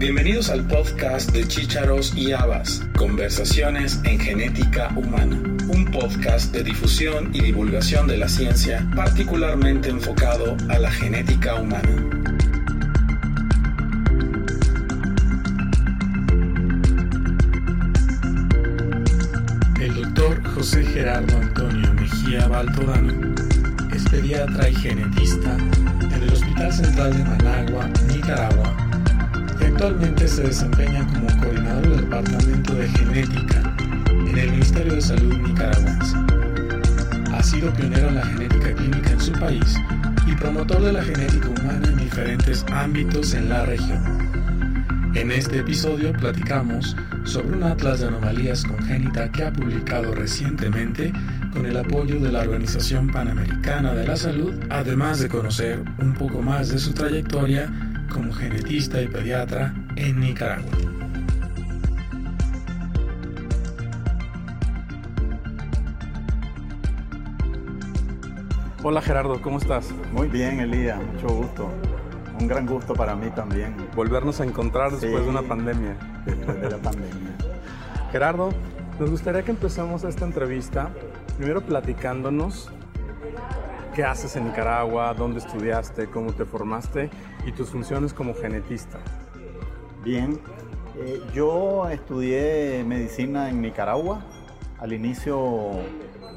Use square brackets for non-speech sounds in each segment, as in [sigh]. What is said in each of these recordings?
Bienvenidos al podcast de Chícharos y Habas, Conversaciones en Genética Humana, un podcast de difusión y divulgación de la ciencia particularmente enfocado a la genética humana. El doctor José Gerardo Antonio Mejía Baltodano es pediatra y genetista en el Hospital Central de Managua, Nicaragua, actualmente se desempeña como coordinador del Departamento de Genética en el Ministerio de Salud nicaragüense. Ha sido pionero en la genética clínica en su país y promotor de la genética humana en diferentes ámbitos en la región. En este episodio platicamos sobre un atlas de anomalías congénitas que ha publicado recientemente con el apoyo de la Organización Panamericana de la Salud, además de conocer un poco más de su trayectoria como genetista y pediatra en Nicaragua. Hola Gerardo, ¿cómo estás? Muy bien, Elías, mucho gusto. Un gran gusto para mí también. Volvernos a encontrar después Sí. de una pandemia. Después de la pandemia. Gerardo, nos gustaría que empecemos esta entrevista primero platicándonos qué haces en Nicaragua, dónde estudiaste, cómo te formaste y tus funciones como genetista. Bien, eh, yo estudié medicina en Nicaragua. Al inicio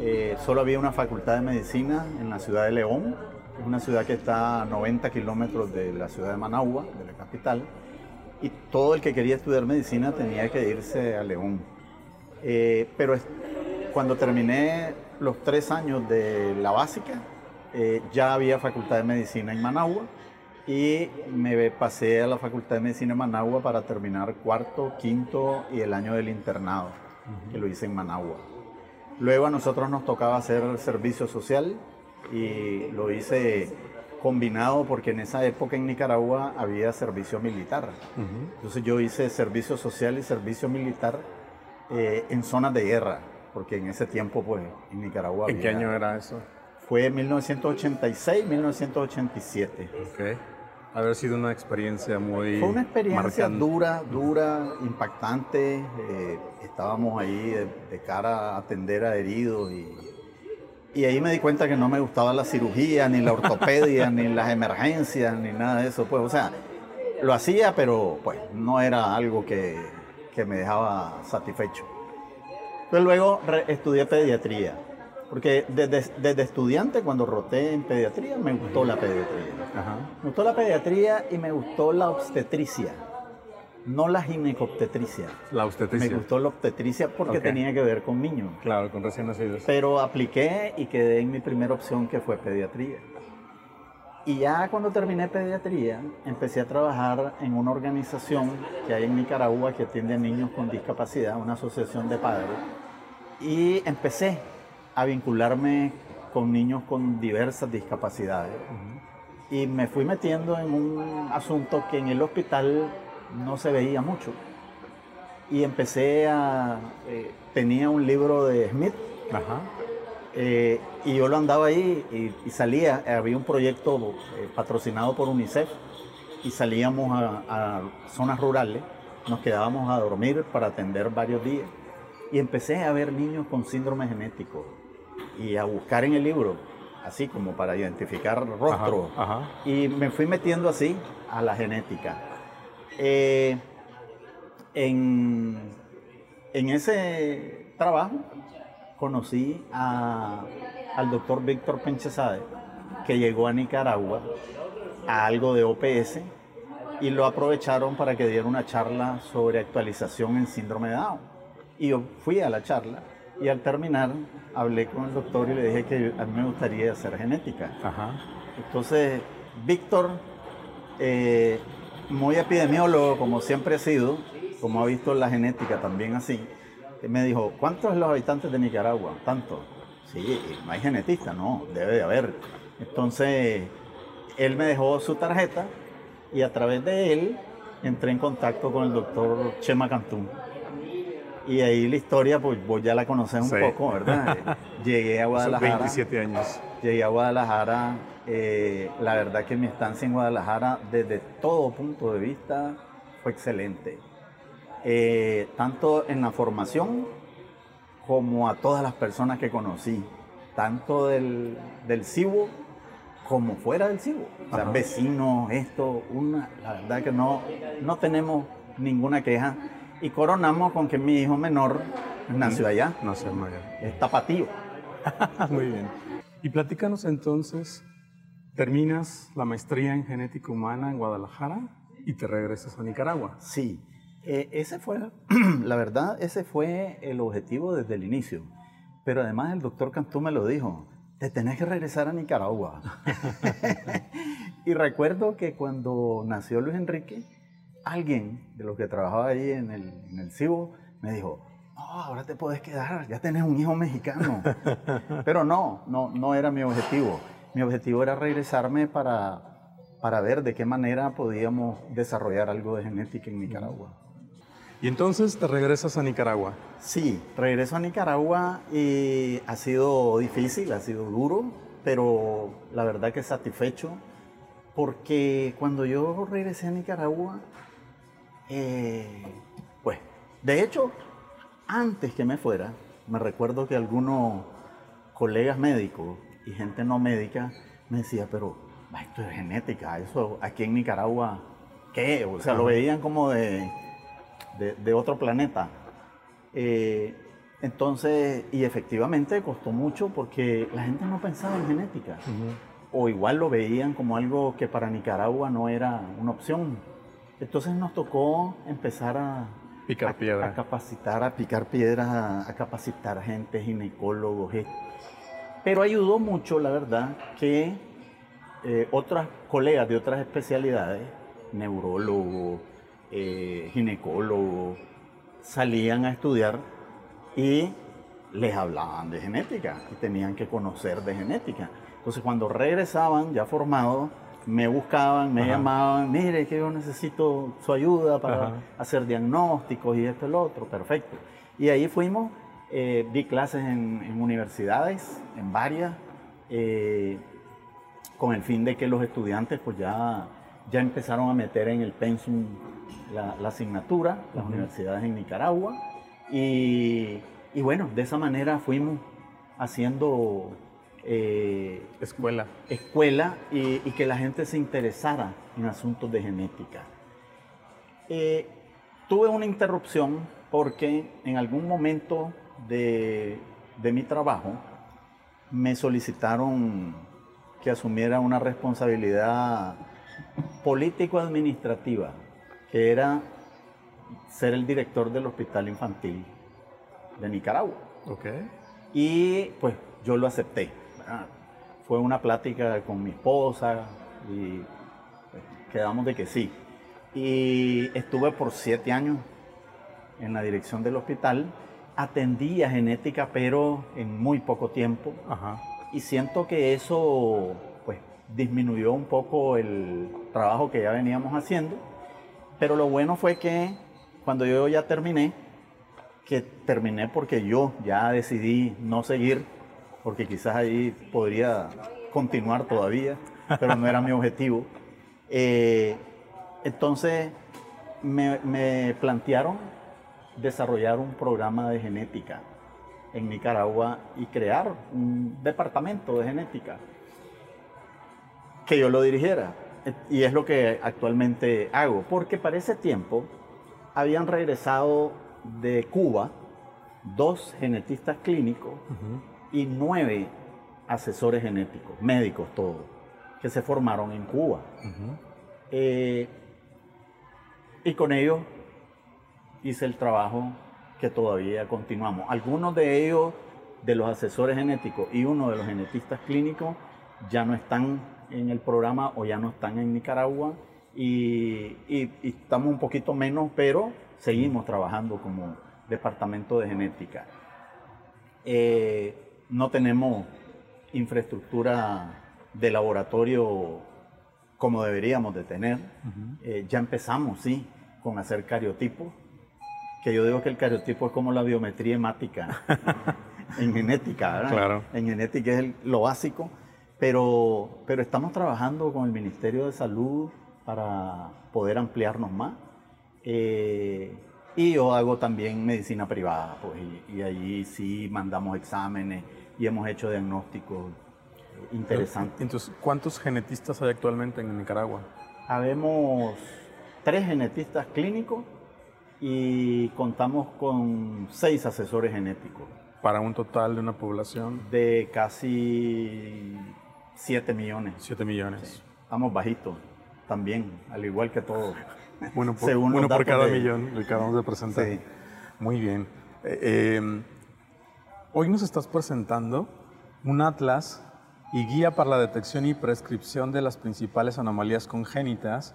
eh, solo había una facultad de medicina en la ciudad de León, una ciudad que está a 90 kilómetros de la ciudad de Managua, de la capital, y todo el que quería estudiar medicina tenía que irse a León. Eh, pero cuando terminé los tres años de la básica, eh, ya había facultad de medicina en Managua y me pasé a la facultad de medicina en Managua para terminar cuarto, quinto y el año del internado, que lo hice en Managua. Luego a nosotros nos tocaba hacer servicio social y lo hice combinado porque en esa época en Nicaragua había servicio militar. Entonces yo hice servicio social y servicio militar eh, en zonas de guerra, porque en ese tiempo pues en Nicaragua ¿En qué había- año era eso? Fue 1986-1987. Ok. Haber sido una experiencia muy Fue una experiencia marcante. dura, dura, impactante. eh, estábamos ahí de, de cara a atender a heridos y, y ahí me di cuenta que no me gustaba la cirugía, ni la ortopedia, [laughs] ni las emergencias, ni nada de eso. Pues, o sea, lo hacía, pero pues no era algo que, que me dejaba satisfecho. Entonces luego re- estudié pediatría, porque desde, desde estudiante cuando roté en pediatría me gustó la pediatría. Ajá. Me gustó la pediatría y me gustó la obstetricia, no la ginecobstetricia. La Me obstetricia. gustó la obstetricia porque tenía que ver con niños. Claro, con recién nacidos. Pero apliqué y quedé en mi primera opción que fue pediatría. Y ya cuando terminé pediatría, empecé a trabajar en una organización que hay en Nicaragua que atiende a niños con discapacidad, una asociación de padres. Y empecé a vincularme con niños con diversas discapacidades. Y me fui metiendo en un asunto que en el hospital no se veía mucho. Y empecé a... eh, tenía un libro de Smith Ajá. eh, y yo lo andaba ahí y, y salía, había un proyecto eh, patrocinado por UNICEF y salíamos a, a zonas rurales, nos quedábamos a dormir para atender varios días y empecé a ver niños con síndrome genético y a buscar en el libro, así como para identificar rostros. Ajá. Ajá. Y me fui metiendo así a la genética. Eh, en, en ese trabajo conocí a- al doctor Víctor Penchesade, que llegó a Nicaragua a algo de OPS y lo aprovecharon para que diera una charla sobre actualización en síndrome de Down. Y yo fui a la charla y al terminar hablé con el doctor y le dije que a mí me gustaría hacer genética. Ajá. Entonces, Víctor, eh, muy epidemiólogo como siempre ha sido, como ha visto la genética también así, me dijo, ¿cuántos son los habitantes de Nicaragua? Tanto. Sí, no hay genetista, no, debe de haber. Entonces, él me dejó su tarjeta y a través de él entré en contacto con el doctor Chema Cantún. Y ahí la historia, pues vos ya la conoces un Sí. poco, ¿verdad? [laughs] Llegué a Son Guadalajara. 27 años. Llegué a Guadalajara. eh, la verdad que mi estancia en Guadalajara, desde todo punto de vista, fue excelente. Eh, tanto en la formación como a todas las personas que conocí, tanto del, del CIBO como fuera del CIBO. O sea, vecinos, esto, una, la verdad que no, no tenemos ninguna queja. Y coronamos con que mi hijo menor nació allá. Nació allá. Es tapatío. [laughs] Muy bien. Y platícanos entonces, terminas la maestría en genética humana en Guadalajara y te regresas a Nicaragua. Sí, eh, ese fue, [clears throat] la verdad, ese fue el objetivo desde el inicio. Pero además el doctor Cantú me lo dijo, te tenés que regresar a Nicaragua. [laughs] y recuerdo que cuando nació Luis Enrique, alguien de los que trabajaba ahí en el, en el CIBO me dijo, no, ahora te puedes quedar, ya tenés un hijo mexicano. [laughs] Pero no, no, no era mi objetivo. Mi objetivo era regresarme para, para ver de qué manera podíamos desarrollar algo de genética en Nicaragua. ¿Y entonces te regresas a Nicaragua? Sí, regreso a Nicaragua y ha sido difícil, ha sido duro, pero la verdad que satisfecho, porque cuando yo regresé a Nicaragua, eh, pues, de hecho, antes que me fuera, me recuerdo que algunos colegas médicos y gente no médica me decía, pero esto es genética, eso aquí en Nicaragua, ¿qué? O sea, lo veían como de, de, otro planeta. Eh, entonces, y efectivamente costó mucho porque la gente no pensaba en genética. O igual lo veían como algo que para Nicaragua no era una opción. Entonces nos tocó empezar a, Picar piedra. A capacitar, a picar piedras, a, capacitar gente, ginecólogos. Pero ayudó mucho, la verdad, que eh, otras colegas de otras especialidades, neurólogos, eh, ginecólogos, salían a estudiar y les hablaban de genética y tenían que conocer de genética. Entonces cuando regresaban ya formados, me buscaban, me llamaban, mire que yo necesito su ayuda para hacer diagnósticos y esto y lo otro, perfecto. Y ahí fuimos, eh, di clases en, universidades, en varias, eh, con el fin de que los estudiantes pues ya, ya empezaron a meter en el pensum la, asignatura, las universidades en Nicaragua, y, y bueno, de esa manera fuimos haciendo eh, escuela. Escuela y, que la gente se interesara en asuntos de genética. Eh, tuve una interrupción porque en algún momento de, mi trabajo me solicitaron que asumiera una responsabilidad político-administrativa, que era ser el director del hospital infantil de Nicaragua. Okay. Y pues yo lo acepté. Fue una plática con mi esposa y pues, quedamos de que sí. Y estuve por siete años en la dirección del hospital. Atendía genética, pero en muy poco tiempo. Y siento que eso pues, disminuyó un poco el trabajo que ya veníamos haciendo. Pero lo bueno fue que cuando yo ya terminé, que terminé porque yo ya decidí no seguir porque quizás ahí podría continuar todavía, pero no era mi objetivo. Eh, entonces me, plantearon desarrollar un programa de genética en Nicaragua y crear un departamento de genética que yo lo dirigiera. Y es lo que actualmente hago, porque para ese tiempo habían regresado de Cuba dos genetistas clínicos y nueve asesores genéticos, médicos todos, que se formaron en Cuba. Eh, y con ellos hice el trabajo que todavía continuamos. Algunos de ellos, de los asesores genéticos y uno de los genetistas clínicos, ya no están en el programa o ya no están en Nicaragua y, estamos un poquito menos, pero seguimos trabajando como departamento de genética. Eh, no tenemos infraestructura de laboratorio como deberíamos de tener. Eh, ya empezamos, sí, con hacer cariotipos, que yo digo que el cariotipo es como la biometría hemática [laughs] en genética, ¿verdad? Claro. En genética es lo básico, pero, pero estamos trabajando con el Ministerio de Salud para poder ampliarnos más. Eh, y yo hago también medicina privada, pues, y, y allí sí mandamos exámenes y hemos hecho diagnósticos interesantes. Entonces, ¿cuántos genetistas hay actualmente en Nicaragua? Habemos tres genetistas clínicos y contamos con seis asesores genéticos. Para un total de una población De casi 7 millones. 7 millones. Estamos bajitos también, al igual que todos. Bueno, por, Según uno por cada de- millón que acabamos de presentar. Sí. Muy bien. Eh, eh, hoy nos estás presentando un atlas y guía para la detección y prescripción de las principales anomalías congénitas,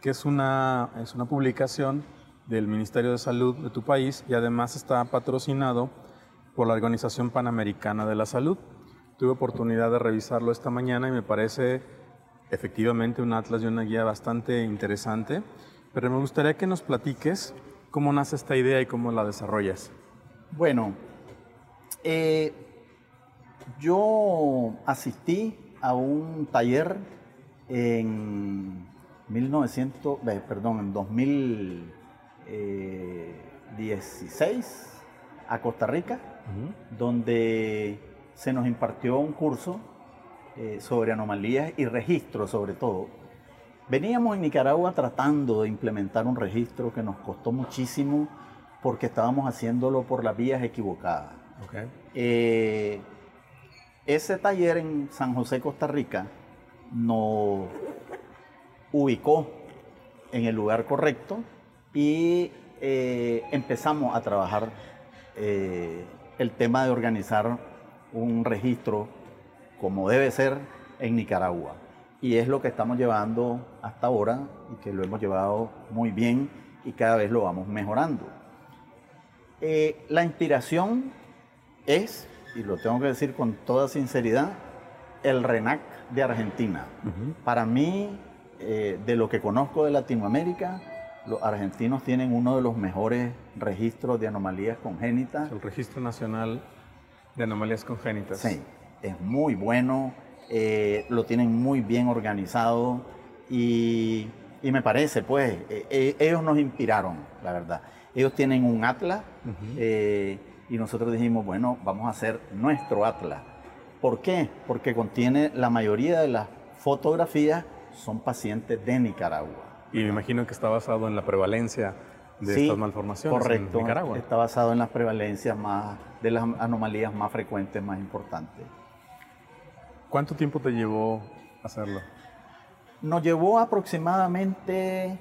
que es una, es una publicación del Ministerio de Salud de tu país y además está patrocinado por la Organización Panamericana de la Salud. Tuve oportunidad de revisarlo esta mañana y me parece efectivamente un atlas y una guía bastante interesante, pero me gustaría que nos platiques cómo nace esta idea y cómo la desarrollas. Bueno, eh, yo asistí a un taller en 1900, eh, perdón, en 2016 a Costa Rica, donde se nos impartió un curso eh, sobre anomalías y registros sobre todo. Veníamos en Nicaragua tratando de implementar un registro que nos costó muchísimo porque estábamos haciéndolo por las vías equivocadas. Okay. Eh, ese taller en San José, Costa Rica, nos ubicó en el lugar correcto y eh, empezamos a trabajar eh, el tema de organizar un registro como debe ser en Nicaragua. Y es lo que estamos llevando hasta ahora y que lo hemos llevado muy bien y cada vez lo vamos mejorando. La inspiración es, y lo tengo que decir con toda sinceridad, el RENAC de Argentina. Para mí, eh, de lo que conozco de Latinoamérica, los argentinos tienen uno de los mejores registros de anomalías congénitas. El Registro Nacional de Anomalías Congénitas. Sí, es muy bueno, eh, lo tienen muy bien organizado y, y me parece, pues, eh, ellos nos inspiraron, la verdad. Ellos tienen un atlas y nosotros dijimos, bueno, vamos a hacer nuestro atlas. ¿Por qué? Porque contiene la mayoría de las fotografías son pacientes de Nicaragua. Y me imagino que está basado en la prevalencia de Sí, estas malformaciones correcto, en Nicaragua. Está basado en las prevalencias más, de las anomalías más frecuentes, más importantes. ¿Cuánto tiempo te llevó hacerlo? Nos llevó aproximadamente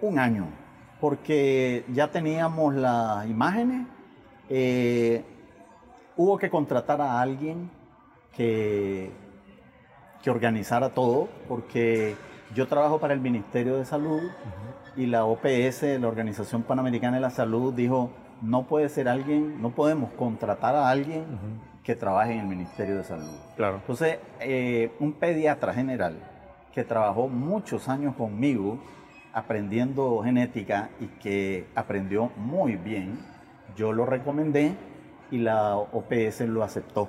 un año, porque ya teníamos las imágenes, eh, hubo que contratar a alguien que, que organizara todo, porque yo trabajo para el Ministerio de Salud y la OPS, la Organización Panamericana de la Salud, dijo, no puede ser alguien, no podemos contratar a alguien que trabaje en el Ministerio de Salud. Claro. Entonces, eh, un pediatra general que trabajó muchos años conmigo aprendiendo genética y que aprendió muy bien, yo lo recomendé y la OPS lo aceptó.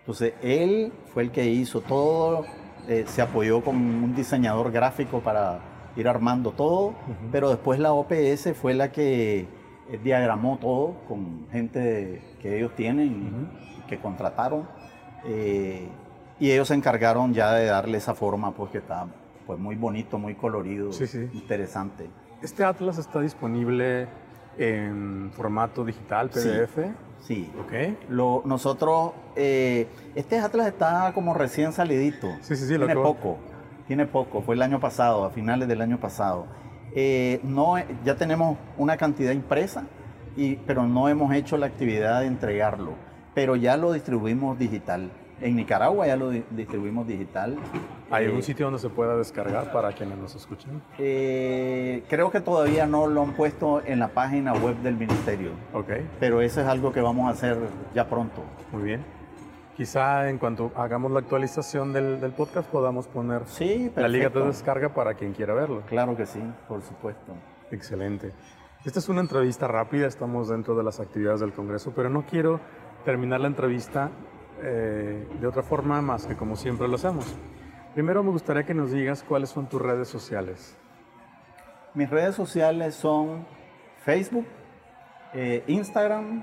Entonces, él fue el que hizo todo, eh, se apoyó con un diseñador gráfico para ir armando todo, pero después la OPS fue la que eh, diagramó todo con gente que ellos tienen que contrataron. eh, y ellos se encargaron ya de darle esa forma, pues que pues, muy bonito, muy colorido, Sí, sí. interesante. ¿Este atlas está disponible en formato digital, Sí. PDF? Sí. Ok. Lo, nosotros, eh, este Atlas está como recién salidito. Sí, sí, sí, lo Tiene acabo- poco, tiene poco. Fue el año pasado, a finales del año pasado. Eh, no, ya tenemos una cantidad impresa, y, pero no hemos hecho la actividad de entregarlo. Pero ya lo distribuimos digital. En Nicaragua ya lo di- distribuimos digital. ¿Hay Eh, algún sitio donde se pueda descargar para quienes nos escuchen? eh, creo que todavía no lo han puesto en la página web del ministerio, Ok, pero eso es algo que vamos a hacer ya pronto. muy bien. Quizá en cuanto hagamos la actualización del, del podcast podamos poner Sí, la liga de descarga para quien quiera verlo. Claro que sí, por supuesto. Excelente. Esta es una entrevista rápida, estamos dentro de las actividades del Congreso, pero no quiero terminar la entrevista eh, de otra forma más que como siempre lo hacemos. Primero me gustaría que nos digas cuáles son tus redes sociales. Mis redes sociales son Facebook, eh, Instagram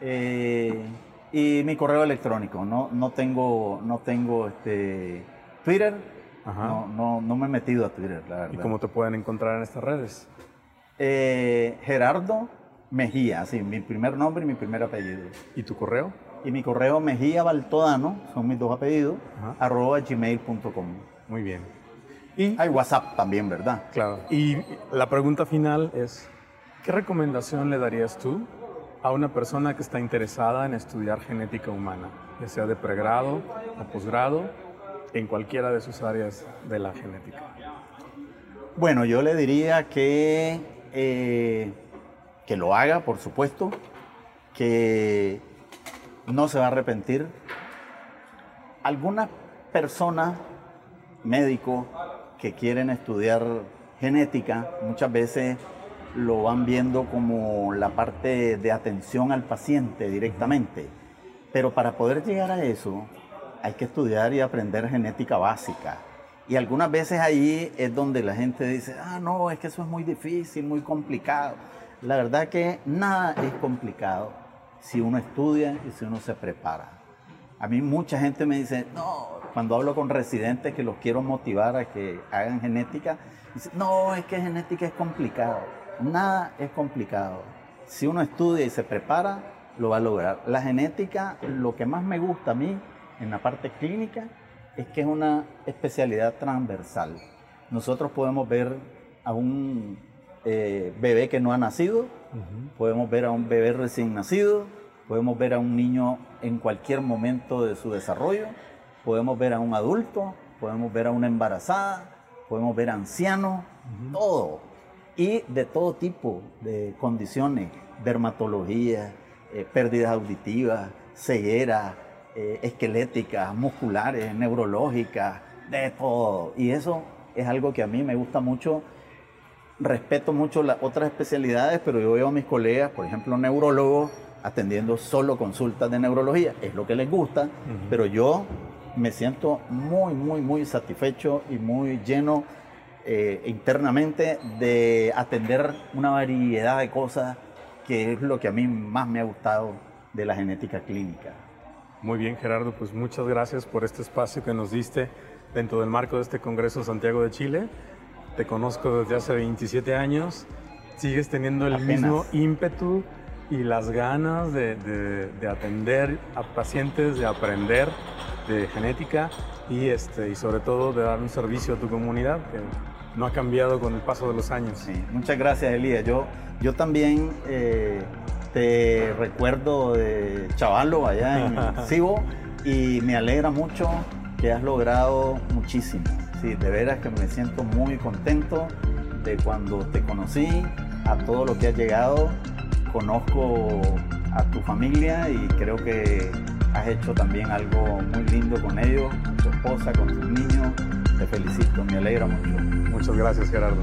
eh, y mi correo electrónico. No, no tengo, no tengo este, Twitter. No, no, no, me he metido a Twitter, la verdad. ¿Y cómo te pueden encontrar en estas redes? Eh, Gerardo Mejía, sí, mi primer nombre y mi primer apellido. ¿Y tu correo? Y mi correo Mejía Baltodano, son mis dos apellidos, arroba gmail.com. Muy bien. Y hay WhatsApp también, ¿verdad? Claro. Y la pregunta final es, ¿qué recomendación le darías tú a una persona que está interesada en estudiar genética humana, ya sea de pregrado o posgrado, en cualquiera de sus áreas de la genética? Bueno, yo le diría que, eh, que lo haga, por supuesto, que no se va a arrepentir. Algunas personas, médicos, que quieren estudiar genética, muchas veces lo van viendo como la parte de atención al paciente directamente. Pero para poder llegar a eso, hay que estudiar y aprender genética básica. Y algunas veces ahí es donde la gente dice, ah, no, es que eso es muy difícil, muy complicado. La verdad que nada es complicado si uno estudia y si uno se prepara. A mí mucha gente me dice, no, cuando hablo con residentes que los quiero motivar a que hagan genética, dice, no, es que genética es complicado. Nada es complicado. Si uno estudia y se prepara, lo va a lograr. La genética, lo que más me gusta a mí en la parte clínica, es que es una especialidad transversal. Nosotros podemos ver a un eh, bebé que no ha nacido, podemos ver a un bebé recién nacido, podemos ver a un niño en cualquier momento de su desarrollo, podemos ver a un adulto, podemos ver a una embarazada, podemos ver a ancianos, todo. Y de todo tipo de condiciones, dermatología, eh, pérdidas auditivas, ceguera, eh, esqueléticas, musculares, neurológicas, de todo. Y eso es algo que a mí me gusta mucho. Respeto mucho las otras especialidades, pero yo veo a mis colegas, por ejemplo, neurólogos, atendiendo solo consultas de neurología. Es lo que les gusta, pero yo me siento muy, muy, muy satisfecho y muy lleno eh, internamente de atender una variedad de cosas que es lo que a mí más me ha gustado de la genética clínica. Muy bien, Gerardo, pues muchas gracias por este espacio que nos diste dentro del marco de este Congreso Santiago de Chile. Te conozco desde hace 27 años, sigues teniendo el mismo ímpetu y las ganas de, de, atender a pacientes, de aprender de genética y, este, y sobre todo de dar un servicio a tu comunidad que no ha cambiado con el paso de los años. Sí, muchas gracias, Elías. Yo, yo también... Eh, te recuerdo de Chavalo allá en [laughs] Cibo y me alegra mucho que has logrado muchísimo. Sí, de veras que me siento muy contento de cuando te conocí, a todo lo que has llegado. Conozco a tu familia y creo que has hecho también algo muy lindo con ellos, con tu esposa, con tus niños. Te felicito, me alegra mucho. Muchas gracias, Gerardo.